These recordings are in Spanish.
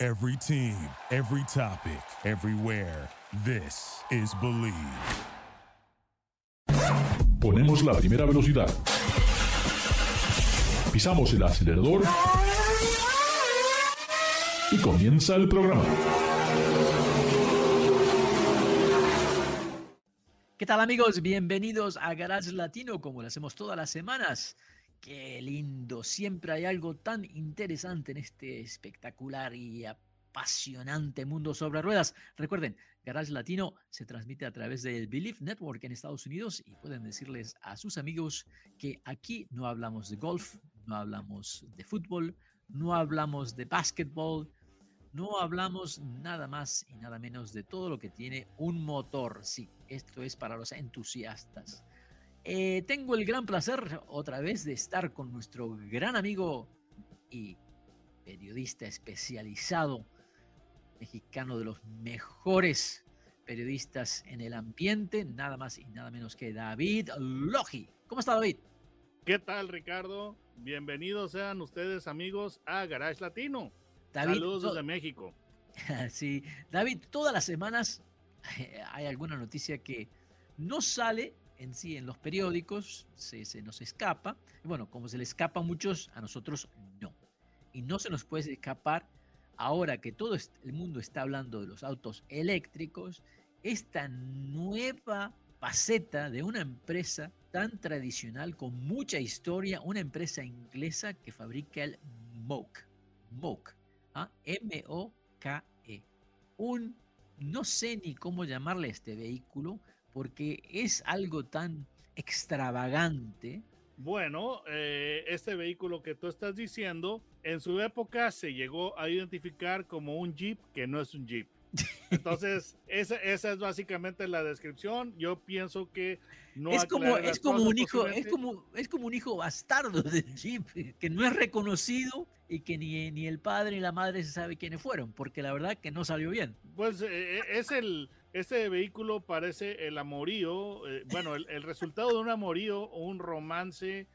Every team, every topic, everywhere. This is Believe. Ponemos la primera velocidad. Pisamos el acelerador. Y comienza el programa. ¿Qué tal amigos? Bienvenidos a Garage Latino como lo hacemos todas las semanas. Qué lindo, siempre hay algo tan interesante en este espectacular y apasionante mundo sobre ruedas. Recuerden, Garage Latino se transmite a través del Believe Network en Estados Unidos y pueden decirles a sus amigos que aquí no hablamos de golf, no hablamos de fútbol, no hablamos de básquetbol, no hablamos nada más y nada menos de todo lo que tiene un motor. Sí, esto es para los entusiastas. Eh, tengo el gran placer otra vez de estar con nuestro gran amigo y periodista especializado mexicano de los mejores periodistas en el ambiente, nada más y nada menos que David Logi. ¿Cómo está David? ¿Qué tal Ricardo? Bienvenidos sean ustedes amigos a Garage Latino. Saludos desde México. sí, David, todas las semanas hay alguna noticia que no sale en sí en los periódicos, se, se, nos escapa. Bueno, como se le escapa a muchos, a nosotros no. Y no se nos puede escapar ahora que todo el mundo está hablando de los autos eléctricos, esta nueva faceta de una empresa tan tradicional con mucha historia, una empresa inglesa que fabrica el Moke. Moke. ¿ah? M-O-K-E. Un, no sé ni cómo llamarle a este vehículo, porque es algo tan extravagante. Bueno, eh, este vehículo que tú estás diciendo, en su época se llegó a identificar como un Jeep que no es un Jeep. Entonces, esa, esa, es básicamente la descripción. Yo pienso que no es como es como un hijo es como es como un hijo bastardo del Jeep que no es reconocido y que ni, ni el padre ni la madre se sabe quiénes fueron, porque la verdad que no salió bien. Pues eh, es el este vehículo parece el amorío, eh, bueno, el, el, resultado de un amorío o un romance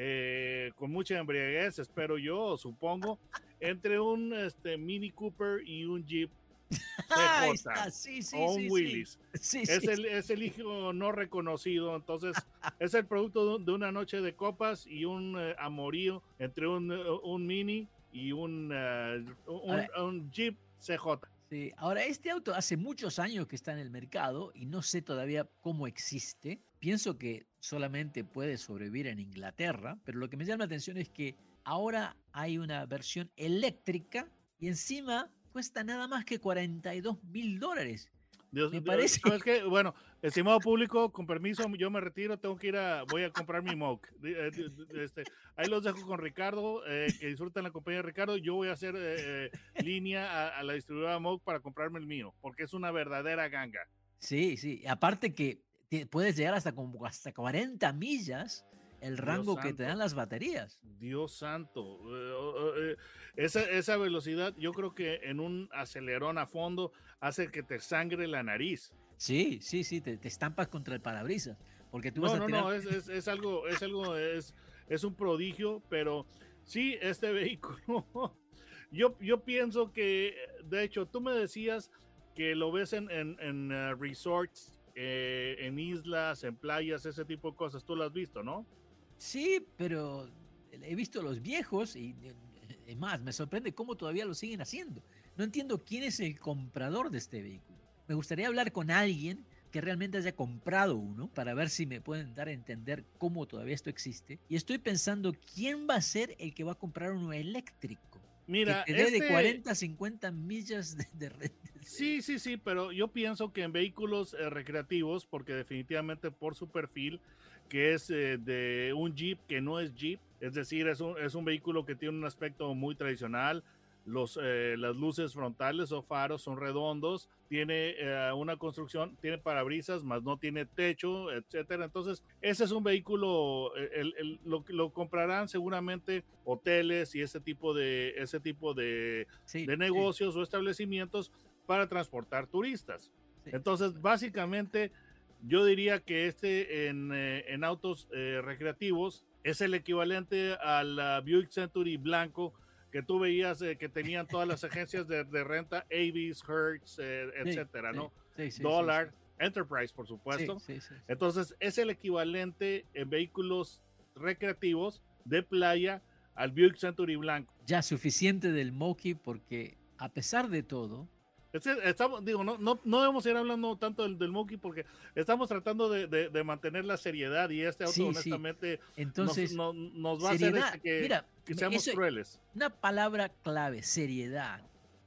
eh, con mucha embriaguez, espero yo, supongo, entre un este, Mini Cooper y un Jeep CJ, sí, sí, o un sí, Willis. es, el, es, el, hijo no reconocido, entonces es el producto de una noche de copas y un uh, amorío entre un, uh, un, Mini y un, uh, un, un Jeep CJ. Sí, ahora este auto hace muchos años que está en el mercado y no sé todavía cómo existe. Pienso que solamente puede sobrevivir en Inglaterra, pero lo que me llama la atención es que ahora hay una versión eléctrica y encima cuesta nada más que 42 mil dólares. Dios, me parece. ¿sabes qué? Bueno, estimado público, con permiso, yo me retiro, tengo que ir a, voy a comprar mi Mock. Este, ahí los dejo con Ricardo, eh, que disfruten la compañía de Ricardo. Yo voy a hacer eh, línea a, a, la distribuidora Mock para comprarme el mío, porque es una verdadera ganga. Sí, sí. Aparte que te puedes llegar hasta como hasta 40 millas el rango que te dan las baterías. Dios santo. Eh, esa, esa, velocidad, yo creo que en un acelerón a fondo hace que te sangre la nariz. Sí, sí, sí, te, te estampas contra el parabrisas. Porque tú no, vas a no, tirar... no, es, es, es, algo, es algo, es, es un prodigio, pero sí, este vehículo, yo, yo pienso que, de hecho, tú me decías que lo ves en, en, en uh, resorts, eh, en islas, en playas, ese tipo de cosas, tú lo has visto, ¿no? Sí, pero he visto los viejos y es más, me sorprende cómo todavía lo siguen haciendo. No entiendo quién es el comprador de este vehículo. Me gustaría hablar con alguien que realmente haya comprado uno para ver si me pueden dar a entender cómo todavía esto existe. Y estoy pensando quién va a ser el que va a comprar uno eléctrico. Mira, que te este... de 40 a 50 millas de, de red. Sí, sí, sí, pero yo pienso que en vehículos eh, recreativos, porque definitivamente por su perfil, que es eh, de un Jeep que no es Jeep, es decir, es un, es un vehículo que tiene un aspecto muy tradicional, los, eh, las luces frontales o faros son redondos, tiene eh, una construcción, tiene parabrisas, más no tiene techo, etcétera. Entonces, ese es un vehículo, el, lo, lo, comprarán seguramente hoteles y ese tipo de, ese tipo de, de negocios o establecimientos para transportar turistas. Entonces, básicamente, yo diría que este en, eh, en autos recreativos es el equivalente al Buick Century blanco que tú veías eh, que tenían todas las agencias de, renta, Avis, Hertz, eh, etcétera, ¿no? Dollar, Enterprise, por supuesto. Entonces, es el equivalente en vehículos recreativos de playa al Buick Century blanco. Ya suficiente del Moki porque a pesar de todo, Estamos, digo, no, no, no debemos ir hablando tanto del, del Monkey porque estamos tratando de, de, mantener la seriedad y este auto honestamente Entonces, nos, nos, va a hacer este que, que, seamos crueles. Una palabra clave, seriedad.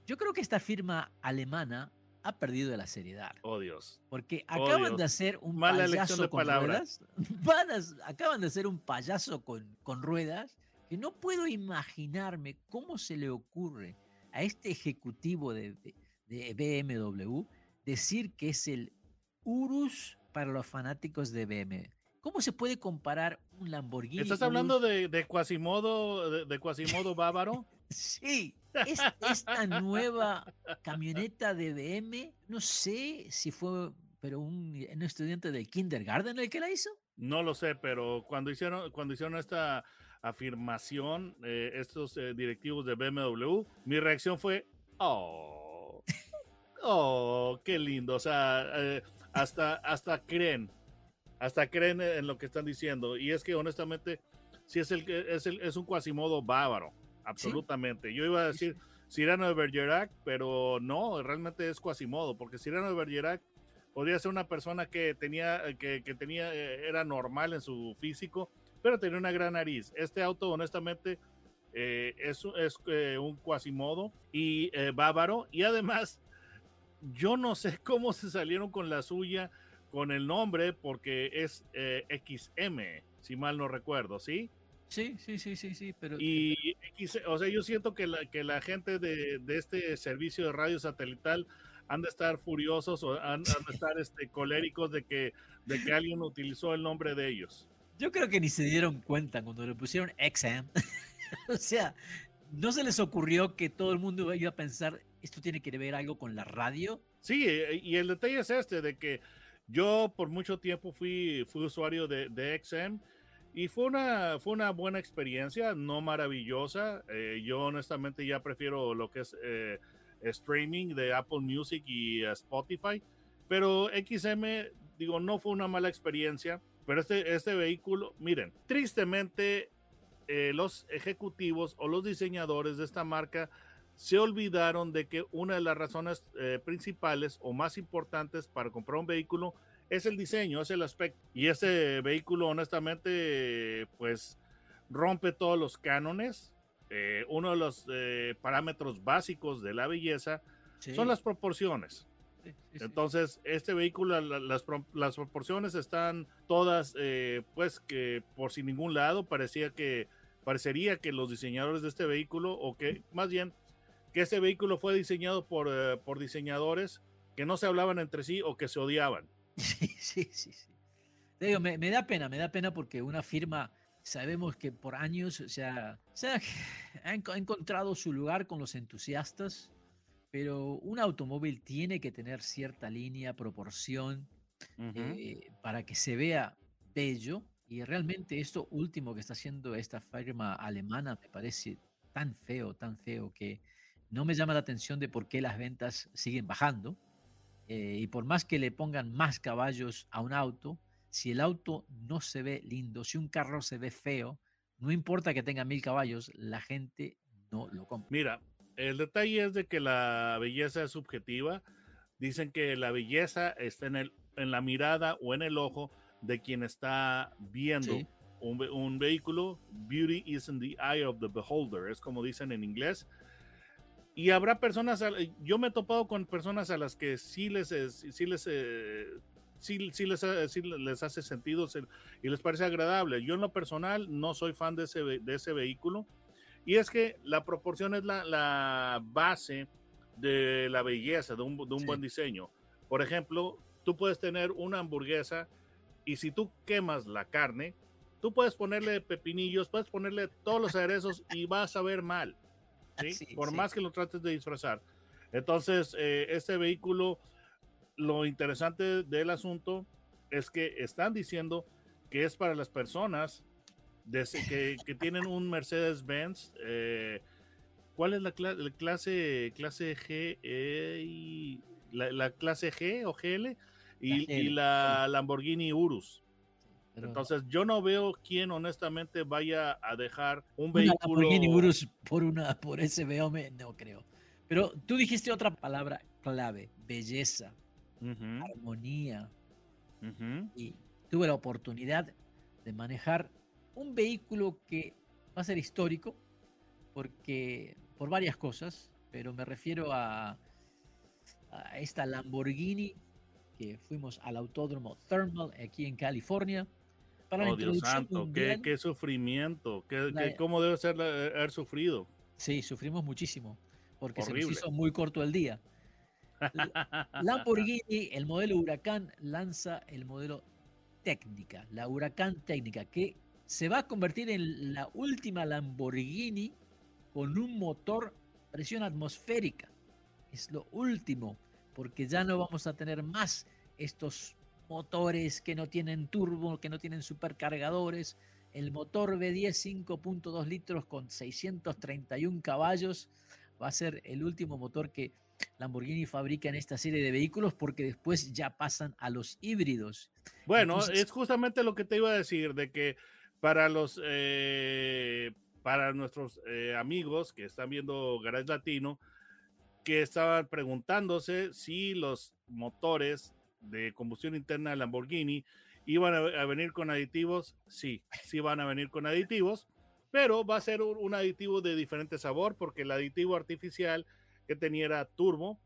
Yo creo que esta firma alemana ha perdido la seriedad. Oh Dios. Porque oh, acaban de hacer un payaso con ruedas. acaban de hacer un payaso con, con ruedas que no puedo imaginarme cómo se le ocurre a este ejecutivo de, de BMW decir que es el Urus para los fanáticos de BMW. ¿Cómo se puede comparar un Lamborghini? ¿Estás hablando de, de Quasimodo, de, Quasimodo bávaro? sí, esta nueva camioneta de BMW, no sé si fue, pero un, estudiante del kindergarten el que la hizo. No lo sé, pero cuando hicieron, cuando hicieron esta afirmación, eh, estos eh, directivos de BMW, mi reacción fue, oh Oh, qué lindo. O sea, eh, hasta, hasta creen, hasta creen en lo que están diciendo. Y es que honestamente, sí es el es el, es un cuasimodo bávaro, absolutamente. Yo iba a decir Cyrano de Bergerac, pero no, realmente es cuasimodo, porque Cyrano de Bergerac podría ser una persona que tenía, que, que tenía, eh, era normal en su físico, pero tenía una gran nariz. Este auto, honestamente, eh, es, es un cuasimodo y bávaro, y además yo no sé cómo se salieron con la suya con el nombre porque es eh, XM, si mal no recuerdo, ¿sí? Sí, sí, sí, sí, sí, pero... Y, o sea, yo siento que la, que la gente de, de este servicio de radio satelital han de estar furiosos o han, de estar este, coléricos de que, de que alguien utilizó el nombre de ellos. Yo creo que ni se dieron cuenta cuando le pusieron XM. o sea, no se les ocurrió que todo el mundo iba a pensar ¿esto tiene que ver algo con la radio? Sí, eh, y el detalle es este, de que yo por mucho tiempo fui, usuario de, de XM y fue una, fue una buena experiencia, no maravillosa. Eh, yo honestamente ya prefiero lo que es eh, streaming de Apple Music y Spotify, pero XM, digo, no fue una mala experiencia, pero este, este vehículo, miren, tristemente los ejecutivos o los diseñadores de esta marca se olvidaron de que una de las razones eh, principales o más importantes para comprar un vehículo es el diseño, es el aspecto. Y ese vehículo, honestamente, pues rompe todos los cánones. Eh, uno de los eh, parámetros básicos de la belleza son las proporciones. Entonces, este vehículo, las, las, proporciones están todas, pues que por sin ningún lado, parecía que, parecería que los diseñadores de este vehículo, o que más bien que ese vehículo fue diseñado por, eh, por diseñadores que no se hablaban entre sí o que se odiaban. Sí, sí, sí. sí. Digo, me, me, da pena, me da pena porque una firma, sabemos que por años o sea, ha, encontrado su lugar con los entusiastas, pero un automóvil tiene que tener cierta línea, proporción, eh, para que se vea bello. Y realmente esto último que está haciendo esta firma alemana me parece tan feo, tan feo que no me llama la atención de por qué las ventas siguen bajando. Eh, y por más que le pongan más caballos a un auto, si el auto no se ve lindo, si un carro se ve feo, no importa que tenga mil caballos, la gente no lo compra. Mira, el detalle es de que la belleza es subjetiva. Dicen que la belleza está en, el, en la mirada o en el ojo de quien está viendo un, un, vehículo. Beauty is in the eye of the beholder, es como dicen en inglés. Y habrá personas, yo me he topado con personas a las que sí les, sí les, eh, sí, les, les, hace sentido y les parece agradable. Yo en lo personal no soy fan de ese, de ese vehículo Y es que la proporción es la, la base de la belleza, de un, de un Sí. buen diseño. Por ejemplo, tú puedes tener una hamburguesa y si tú quemas la carne, tú puedes ponerle pepinillos, puedes ponerle todos los aderezos y vas a ver mal. ¿Sí? Sí, Por sí. más que lo trates de disfrazar. Entonces, eh, este vehículo, lo interesante del asunto es que están diciendo que es para las personas que, que tienen un Mercedes-Benz. eh, ¿Cuál es la, cla- la clase, clase G? eh, y la, la clase G o GL? Y, La y la Lamborghini Urus. Pero Entonces, yo no veo quién honestamente vaya a dejar un vehículo. Por una por ese BM no creo. Pero tú dijiste otra palabra clave, belleza, armonía y tuve la oportunidad de manejar un vehículo que va a ser histórico porque por varias cosas, pero me refiero a, a esta Lamborghini que fuimos al autódromo Thermal aquí en California para Oh, Dios santo, qué, mundial. qué sufrimiento, qué, La- qué- cómo debe ser la- haber sufrido. Sí, sufrimos muchísimo porque se Horrible. nos hizo muy corto el día. La- Lamborghini, el modelo Huracán, lanza el modelo Técnica, la Huracán Técnica, que se va a convertir en la última Lamborghini con un motor presión atmosférica. Es lo último, porque ya no vamos a tener más estos motores que no tienen turbo, que no tienen supercargadores. El motor V10 5.2 litros con 631 caballos va a ser el último motor que Lamborghini fabrica en esta serie de vehículos porque después ya pasan a los híbridos. Bueno, Entonces- es justamente lo que te iba a decir, de que para los, eh, para nuestros eh, amigos que están viendo Garage Latino, que estaban preguntándose si los motores de combustión interna de Lamborghini iban a, a venir con aditivos, sí, sí van a venir con aditivos, pero va a ser un, un aditivo de diferente sabor, porque el aditivo artificial que tenía era turbo,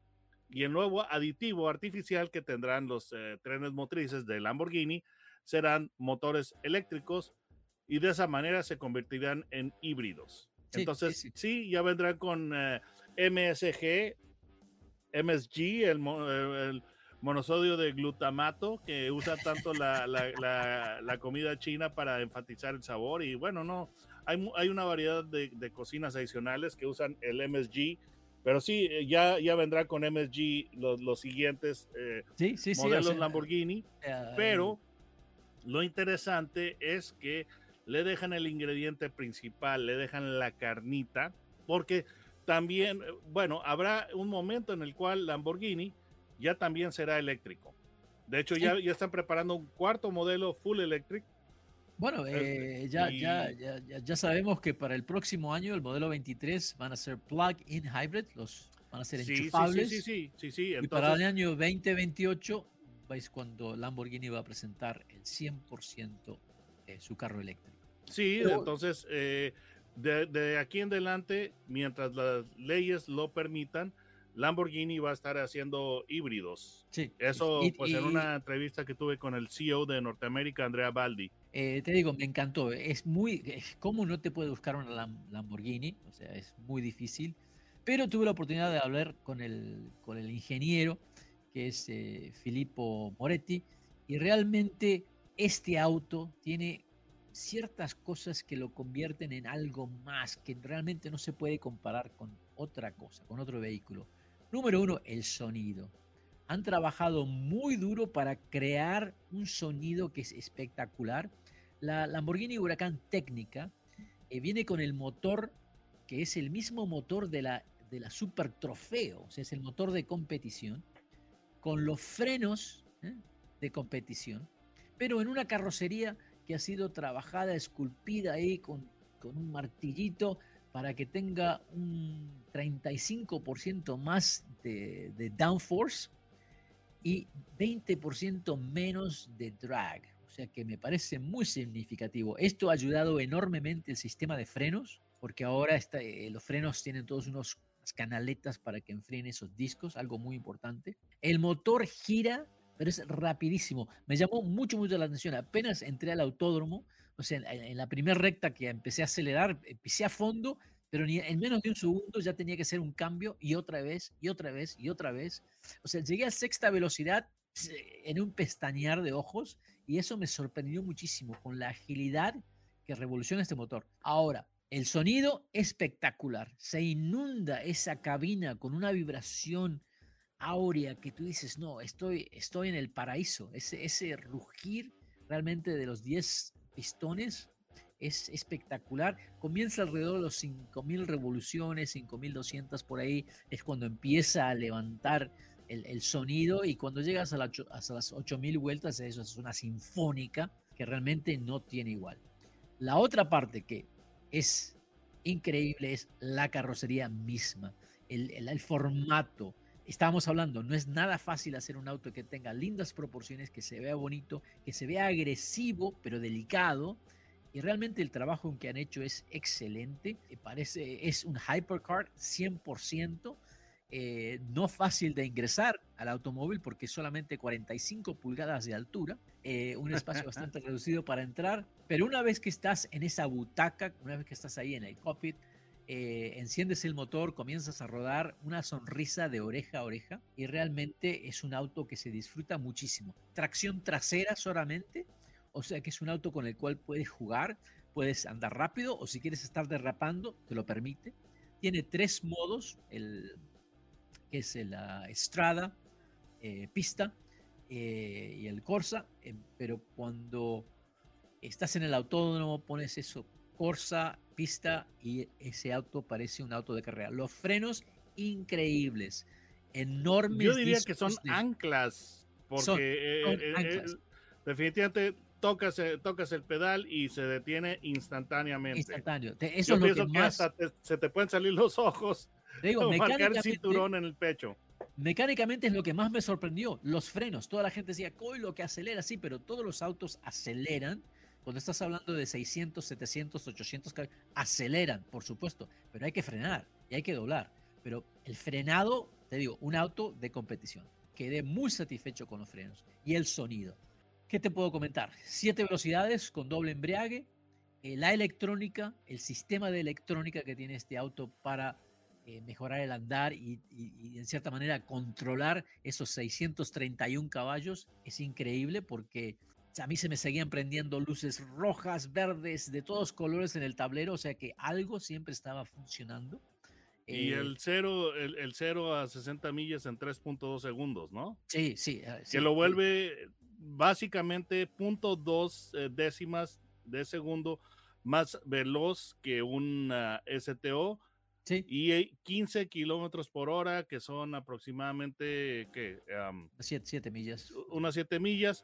y el nuevo aditivo artificial que tendrán los eh, trenes motrices de Lamborghini serán motores eléctricos y de esa manera se convertirán en híbridos. Sí, Entonces, sí. sí, ya vendrán con eh, MSG, MSG, el, eh, el monosodio de glutamato que usa tanto la, la- la- la comida china para enfatizar el sabor. Y bueno, no, hay, hay una variedad de, de cocinas adicionales que usan el MSG. Pero sí, eh, ya, ya vendrá con MSG los, los siguientes eh, Sí, sí, sí. o modelos sea, Lamborghini. eh, Pero lo interesante es que le dejan el ingrediente principal, le dejan la carnita, porque también, bueno, habrá un momento en el cual Lamborghini ya también será eléctrico. De hecho, ya, ya están preparando un cuarto modelo full electric. Bueno, Eh, ya, ya, y- ya, ya- ya sabemos que para el próximo año el modelo 23 van a ser plug-in hybrid, los van a ser Sí, sí, sí, enchufables. sí, sí, sí, y para el año 2028 es cuando Lamborghini va a presentar el 100% de su carro eléctrico. sí, pero- entonces, eh, de, de aquí en adelante, mientras las leyes lo permitan, Lamborghini va a estar haciendo híbridos. Sí. Eso, y- pues en y, una entrevista que tuve con el CEO de Norteamérica, Andrea Baldi. eh, te digo, me encantó. Es muy. es- ¿Cómo no te puede buscar una Lam- Lamborghini? O sea, es muy difícil. Pero tuve la oportunidad de hablar con el, con el ingeniero, que es eh, Filippo Moretti, y realmente este auto tiene ciertas cosas que lo convierten en algo más, que realmente no se puede comparar con otra cosa, con otro vehículo. Número uno, el sonido. Han trabajado muy duro para crear un sonido que es espectacular. La Lamborghini Huracán Técnica eh, viene con el motor que es el mismo motor de la, de la Super Trofeo, o sea, es el motor de competición, con los frenos ¿eh? de competición, pero en una carrocería que ha sido trabajada, esculpida ahí con, con un martillito para que tenga un 35% más de, de downforce y 20% menos de drag. O sea que me parece muy significativo. Esto ha ayudado enormemente el sistema de frenos, porque ahora está, eh, los frenos tienen todos unos canaletas para que enfríen esos discos, algo muy importante. El motor gira, pero es rapidísimo. Me llamó mucho, mucho la atención. Apenas entré al autódromo, o sea, en, en la primera recta que empecé a acelerar, empecé a fondo, pero ni en menos de un segundo ya tenía que ser un cambio y otra vez, y otra vez, y otra vez. O sea, llegué a sexta velocidad en un pestañear de ojos y eso me sorprendió muchísimo con la agilidad que revoluciona este motor. Ahora, el sonido espectacular. Se inunda esa cabina con una vibración áurea que tú dices, no, estoy, estoy en el paraíso. Ese, ese rugir realmente de los 10 pistones es espectacular. Comienza alrededor de los 5.000 revoluciones, 5.200 por ahí, es cuando empieza a levantar el, sonido y cuando llegas a, hasta las 8.000 vueltas, eso es una sinfónica que realmente no tiene igual. La otra parte que es increíble es la carrocería misma, el, el, formato. Estábamos hablando, no es nada fácil hacer un auto que tenga lindas proporciones, que se vea bonito, que se vea agresivo, pero delicado. Y realmente el trabajo que han hecho es excelente. Parece, es un hypercar 100%. Eh, no fácil de ingresar al automóvil porque solamente 45 pulgadas de altura, eh, un espacio bastante reducido para entrar, pero una vez que estás en esa butaca, una vez que estás ahí en el cockpit, eh, enciendes el motor, comienzas a rodar una sonrisa de oreja a oreja y realmente es un auto que se disfruta muchísimo. Tracción trasera solamente, o sea que es un auto con el cual puedes jugar, puedes andar rápido o si quieres estar derrapando, te lo permite. Tiene tres modos, el que es la Estrada, eh, pista eh, y el Corsa, eh, pero cuando estás en el autódromo pones eso, Corsa, pista y ese auto parece un auto de carrera. Los frenos increíbles, enormes. Yo diría que son anclas, porque definitivamente tocas, tocas el pedal y se detiene instantáneamente. Instantáneo. Eso Yo pienso que, hasta se te pueden salir los ojos digo, marcar cinturón en el pecho. Mecánicamente es lo que más me sorprendió, los frenos. Toda la gente decía, coy lo que acelera, sí, pero todos los autos aceleran. Cuando estás hablando de 600, 700, 800 caballos, aceleran, por supuesto, pero hay que frenar y hay que doblar. Pero el frenado, te digo, un auto de competición. Quedé muy satisfecho con los frenos y el sonido. ¿Qué te puedo comentar? Siete velocidades con doble embriague, eh, la electrónica, el sistema de electrónica que tiene este auto para eh, mejorar el andar y, en cierta manera controlar esos 631 caballos es increíble porque a mí se me seguían prendiendo luces rojas, verdes, de todos colores en el tablero, o sea que algo siempre estaba funcionando. Y eh, el 0 el, cero a 60 millas en 3.2 segundos, ¿no? Sí, sí. Ah, que lo vuelve básicamente 0.2 décimas de segundo más veloz que un STO y 15 kilómetros por hora, que son aproximadamente, ¿qué? 7 millas. Unas 7 millas,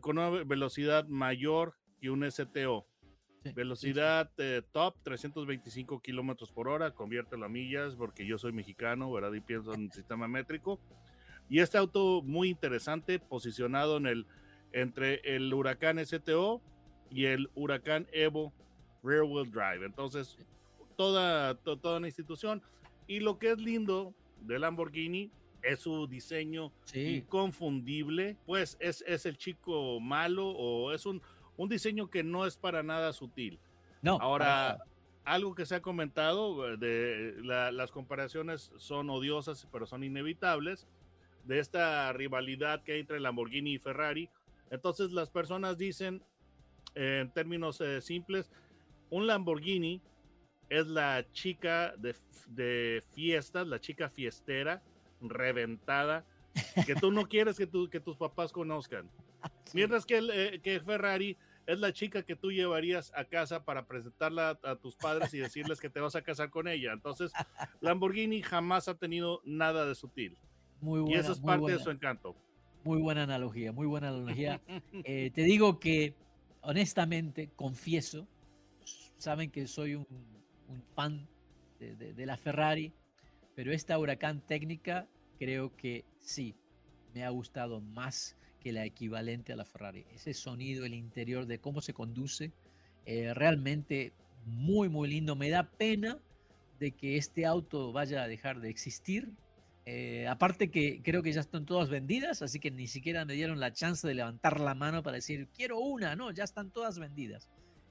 con una velocidad mayor que un STO. velocidad top, 325 kilómetros por hora, convierte a millas, porque yo soy mexicano, ¿verdad? Y pienso en el sistema métrico. Y este auto muy interesante, posicionado en el, entre el Huracán STO y el Huracán Evo Rear Wheel Drive. Entonces, toda, toda una institución. Y lo que es lindo de Lamborghini es su diseño inconfundible, pues es, es el chico malo o es un, un diseño que no es para nada sutil. No. Ahora, algo que se ha comentado, de las comparaciones son odiosas, pero son inevitables, de esta rivalidad que hay entre Lamborghini y Ferrari. Entonces las personas dicen, en términos eh, simples, un Lamborghini es la chica de, de fiestas, la chica fiestera, reventada, que tú no quieres que, que tus papás conozcan. Mientras que, eh, que Ferrari es la chica que tú llevarías a casa para presentarla a, tus padres y decirles que te vas a casar con ella. Entonces, Lamborghini jamás ha tenido nada de sutil. Muy buena, y eso es parte de su encanto. Muy buena analogía, muy buena analogía. Eh, te digo que, honestamente, confieso, saben que soy un un fan de, la Ferrari, pero esta Huracán técnica creo que sí, me ha gustado más que la equivalente a la Ferrari. Ese sonido, el interior de cómo se conduce, eh, realmente muy, muy lindo. Me da pena de que este auto vaya a dejar de existir. Eh, aparte que creo que ya están todas vendidas, así que ni siquiera me dieron la chance de levantar la mano para decir, quiero una, no, ya están todas vendidas.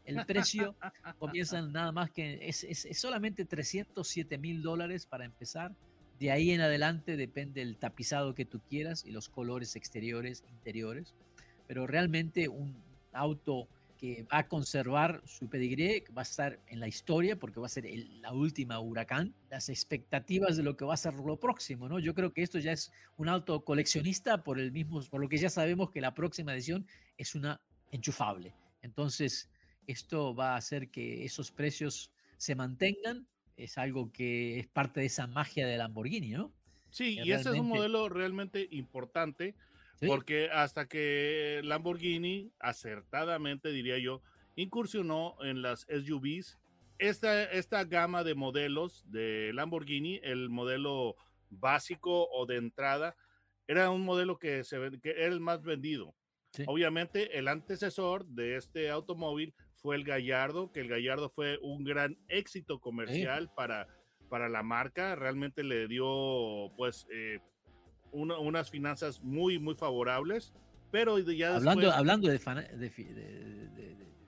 El precio comienza nada más que es, es, es solamente 307 mil dólares para empezar. De ahí en adelante depende el tapizado que tú quieras y los colores exteriores, interiores. Pero realmente un auto que va a conservar su pedigree, va a estar en la historia porque va a ser la última huracán, las expectativas de lo que va a ser lo próximo, ¿no? Yo creo que esto ya es un auto coleccionista por el mismo, por lo que ya sabemos que la próxima edición es una enchufable. Entonces, esto va a hacer que esos precios se mantengan, es algo que es parte de esa magia de Lamborghini, ¿no? Sí, y ese es un modelo realmente importante porque hasta que Lamborghini, acertadamente diría yo, incursionó en las SUVs, esta, esta gama de modelos de Lamborghini, el modelo básico o de entrada, era un modelo que, se, que era el más vendido. Obviamente, el antecesor de este automóvil fue el Gallardo, que el Gallardo fue un gran éxito comercial para, para la marca. Realmente le dio, pues, eh, unas finanzas muy, muy favorables, pero ya hablando, hablando de, de,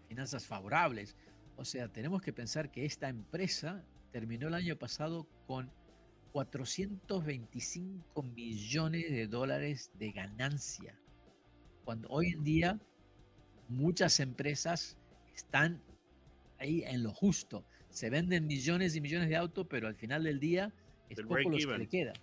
finanzas favorables, o sea, tenemos que pensar que esta empresa terminó el año pasado con 425 millones de dólares de ganancia, cuando hoy en día muchas empresas están ahí en lo justo. Se venden millones y millones de autos, pero al final del día es poco lo que le queda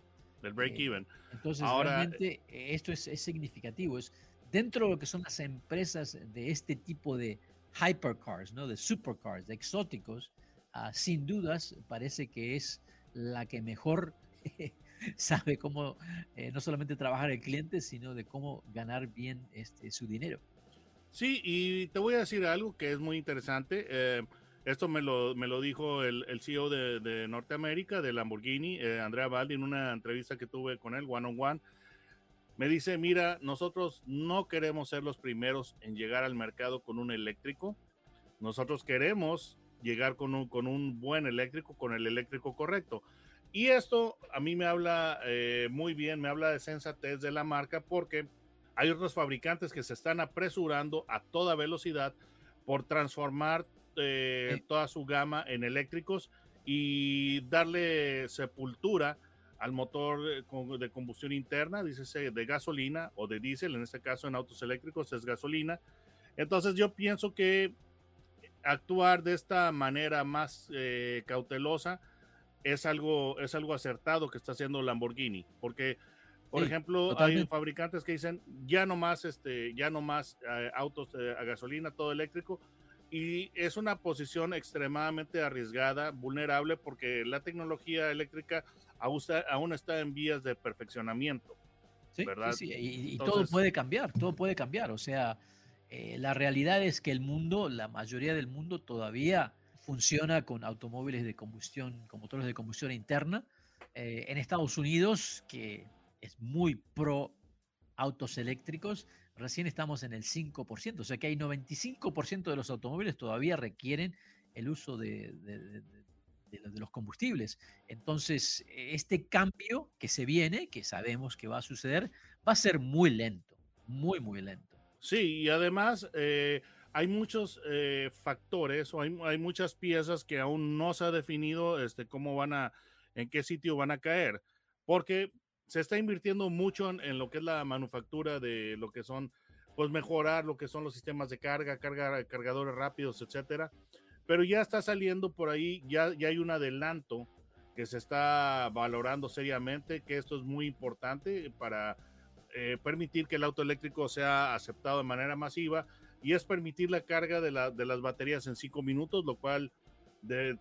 del break-even. entonces, realmente eh, esto es, significativo. Es dentro de lo que son las empresas de este tipo de hypercars, ¿no? de supercars, de exóticos, ah, sin dudas parece que es la que mejor sabe cómo eh, no solamente trabajar el cliente, sino de cómo ganar bien este, su dinero. Sí, y te voy a decir algo que es muy interesante. Eh, esto me lo, me lo dijo el, el CEO de, Norteamérica, de Lamborghini, eh, Andrea Baldi, en una entrevista que tuve con él, one on one. Me dice, mira, nosotros no queremos ser los primeros en llegar al mercado con un eléctrico. Nosotros queremos llegar con un, con un buen eléctrico, con el eléctrico correcto. Y esto a mí me habla eh, muy bien, me habla de sensatez de la marca porque hay otros fabricantes que se están apresurando a toda velocidad por transformar eh, toda su gama en eléctricos y darle sepultura al motor de combustión interna, dice de gasolina o de diésel, en este caso en autos eléctricos es gasolina. Entonces yo pienso que actuar de esta manera más eh, cautelosa es algo, es algo acertado que está haciendo Lamborghini, porque por ejemplo, hay fabricantes que dicen ya no más, este, ya no más eh, autos a gasolina, todo eléctrico, y es una posición extremadamente arriesgada, vulnerable, porque la tecnología eléctrica aún está en vías de perfeccionamiento. Sí, ¿verdad? Sí, Y, todo puede cambiar, todo puede cambiar. O sea, eh, la realidad es que el mundo, la mayoría del mundo todavía funciona con automóviles de combustión, con motores de combustión interna. Eh, en Estados Unidos, que es muy pro autos eléctricos, recién estamos en el 5%, o sea que hay 95% de los automóviles todavía requieren el uso de, los combustibles. Entonces, este cambio que se viene, que sabemos que va a suceder, va a ser muy lento, muy, muy lento. Sí, y además eh, hay muchos eh, factores o hay, hay, muchas piezas que aún no se ha definido este, cómo van a, en qué sitio van a caer, porque se está invirtiendo mucho en, lo que es la manufactura de lo que son, pues mejorar lo que son los sistemas de carga, carga cargadores rápidos, etcétera. Pero ya está saliendo por ahí, ya, ya hay un adelanto que se está valorando seriamente, que esto es muy importante para eh, permitir que el auto eléctrico sea aceptado de manera masiva y es permitir la carga de, la, de las baterías en cinco minutos, lo cual de,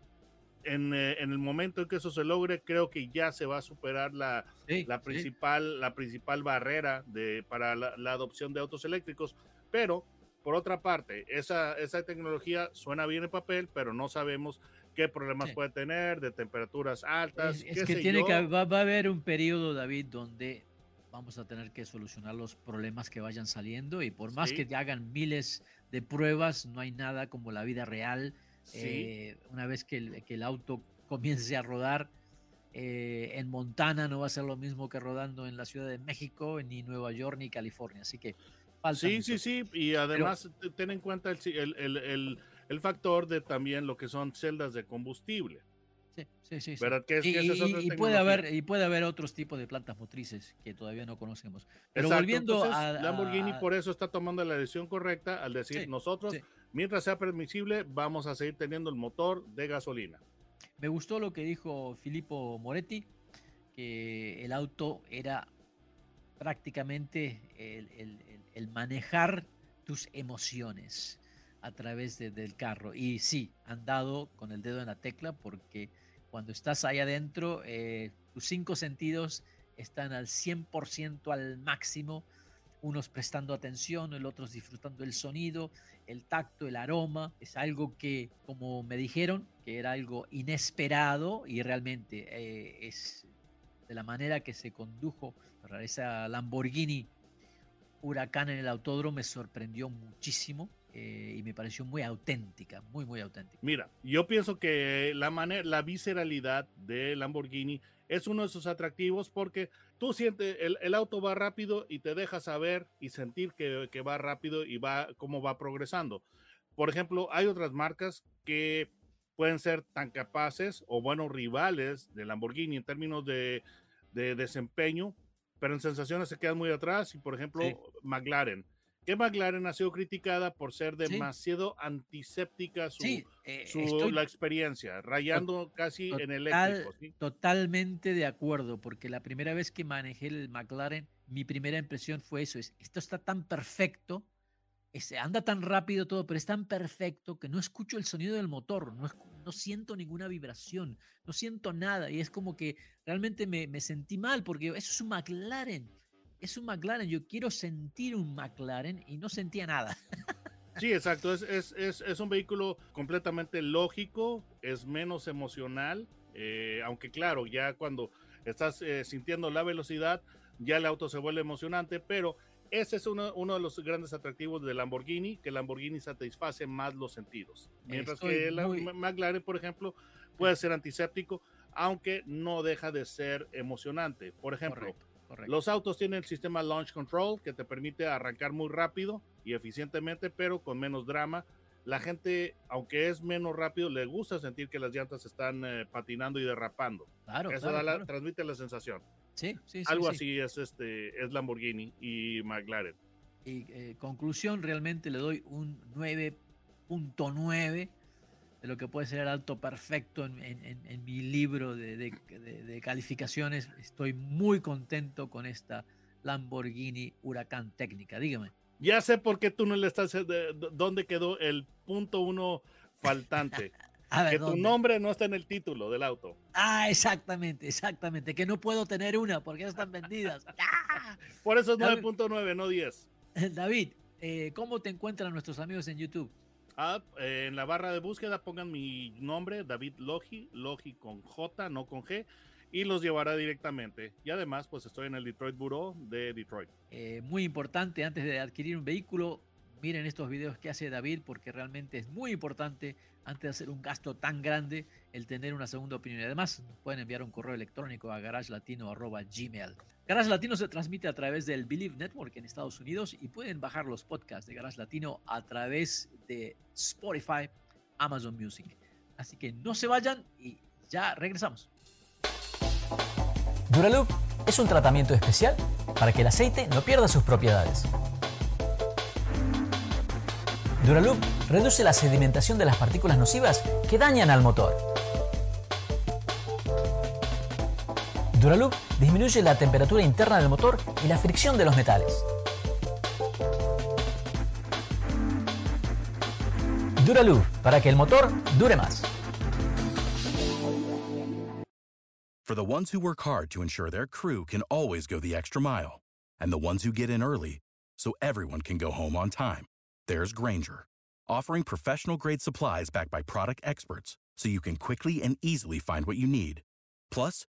eh, en, el momento en que eso se logre, creo que ya se va a superar la, la, principal, la principal barrera de, para la, adopción de autos eléctricos. Pero, por otra parte, esa, esa tecnología suena bien en papel, pero no sabemos qué problemas puede tener de temperaturas altas. Es, que, tiene que va, a haber un periodo, David, donde vamos a tener que solucionar los problemas que vayan saliendo y por más que hagan miles de pruebas, no hay nada como la vida real eh, una vez que el, que el, auto comience a rodar eh, en Montana, no va a ser lo mismo que rodando en la Ciudad de México, ni Nueva York, ni California. Así que Sí, sí, sí. Y además, ten en cuenta el, el, el factor de también lo que son celdas de combustible. Sí, sí, sí. sí. ¿Verdad? Que es- que Y, esa es y- y puede haber, y puede haber otros tipos de plantas motrices que todavía no conocemos. Pero Exacto, volviendo entonces, a, Lamborghini a- por eso está tomando la decisión correcta al decir Sí, nosotros, sí. Mientras sea permisible, vamos a seguir teniendo el motor de gasolina. Me gustó lo que dijo Filippo Moretti, que el auto era prácticamente el, manejar tus emociones a través de- del carro. Y sí, han dado con el dedo en la tecla porque cuando estás ahí adentro, eh, tus cinco sentidos están al 100% al máximo, unos prestando atención, el otros disfrutando el sonido, el tacto, el aroma, es algo que, como me dijeron, que era algo inesperado y realmente eh, es de la manera que se condujo esa Lamborghini Huracán en el autódromo me sorprendió muchísimo eh, y me pareció muy auténtica, muy, muy auténtica. Mira, yo pienso que la manera, la visceralidad de Lamborghini es uno de sus atractivos porque tú sientes, el, el auto va rápido y te deja saber y sentir que, que va rápido y va, cómo va progresando. Por ejemplo, hay otras marcas que pueden ser tan capaces o buenos rivales de Lamborghini en términos de, de desempeño, pero en sensaciones se quedan muy atrás. Y por ejemplo, Sí. McLaren, que McLaren ha sido criticada por ser Sí. demasiado antiséptica su, Sí, eh, su- estoy la experiencia, rayando casi en eléctrico. ¿sí? totalmente de acuerdo, porque la primera vez que manejé el McLaren, mi primera impresión fue eso, es, esto está tan perfecto, es- anda tan rápido todo, pero es tan perfecto que no escucho el sonido del motor, no, no siento ninguna vibración, no siento nada, y es como que realmente me, me sentí mal, porque eso es un McLaren, es un McLaren, yo quiero sentir un McLaren y no sentía nada. Sí, exacto. Es, es, es, es un vehículo completamente lógico, es menos emocional, eh, aunque claro, ya cuando estás eh, sintiendo la velocidad, ya el auto se vuelve emocionante, pero ese es uno, uno de los grandes atractivos de Lamborghini, que Lamborghini satisface más los sentidos. Mientras Estoy que la muy- McLaren, por ejemplo, puede ser antiséptico, aunque no deja de ser emocionante. Por ejemplo, Correcto, correcto. los autos tienen el sistema Launch Control que te permite arrancar muy rápido y eficientemente, pero con menos drama. La gente, aunque es menos rápido, le gusta sentir que las llantas están eh, patinando y derrapando. Claro, Eso claro, da la- claro. transmite la sensación. Sí, sí, sí, Algo sí. así es este es Lamborghini y McLaren. Y eh, conclusión, realmente le doy un 9.9 de lo que puede ser el alto perfecto en, en- en- en mi libro de, de- de- de calificaciones. Estoy muy contento con esta Lamborghini Huracán técnica. Dígame. Ya sé por qué tú no le estás. de- de- ¿Dónde quedó el punto uno faltante? A ver, que tu nombre no está en el título del auto. Ah, exactamente, exactamente. Que no puedo tener una porque ya están vendidas. ¡Ah! Por eso es Dame- 9.9, no 10. David, eh, ¿cómo te encuentran nuestros amigos en YouTube? Ah, en la barra de búsqueda pongan mi nombre, David Logi, Logi con J, no con G, y los llevará directamente. Y además, pues estoy en el Detroit Bureau de Detroit. Eh, muy importante antes de adquirir un vehículo, miren estos videos que hace David porque realmente es muy importante antes de hacer un gasto tan grande el tener una segunda opinión. Y además pueden enviar un correo electrónico a garagelatino.gmail. Garage Latino se transmite a través del Believe Network en Estados Unidos y pueden bajar los podcasts de Garage Latino a través de Spotify, Amazon Music. Así que no se vayan y ya regresamos. Duraloop es un tratamiento especial para que el aceite no pierda sus propiedades. Duraloop reduce la sedimentación de las partículas nocivas que dañan al motor. Duraloop disminuye la temperatura interna del motor y la fricción de los metales. Duraloop para que el motor dure más. For the ones who work hard to ensure their crew can always go the extra mile, and the ones who get in early so everyone can go home on time, there's Granger, offering professional grade supplies backed by product experts so you can quickly and easily find what you need. Plus,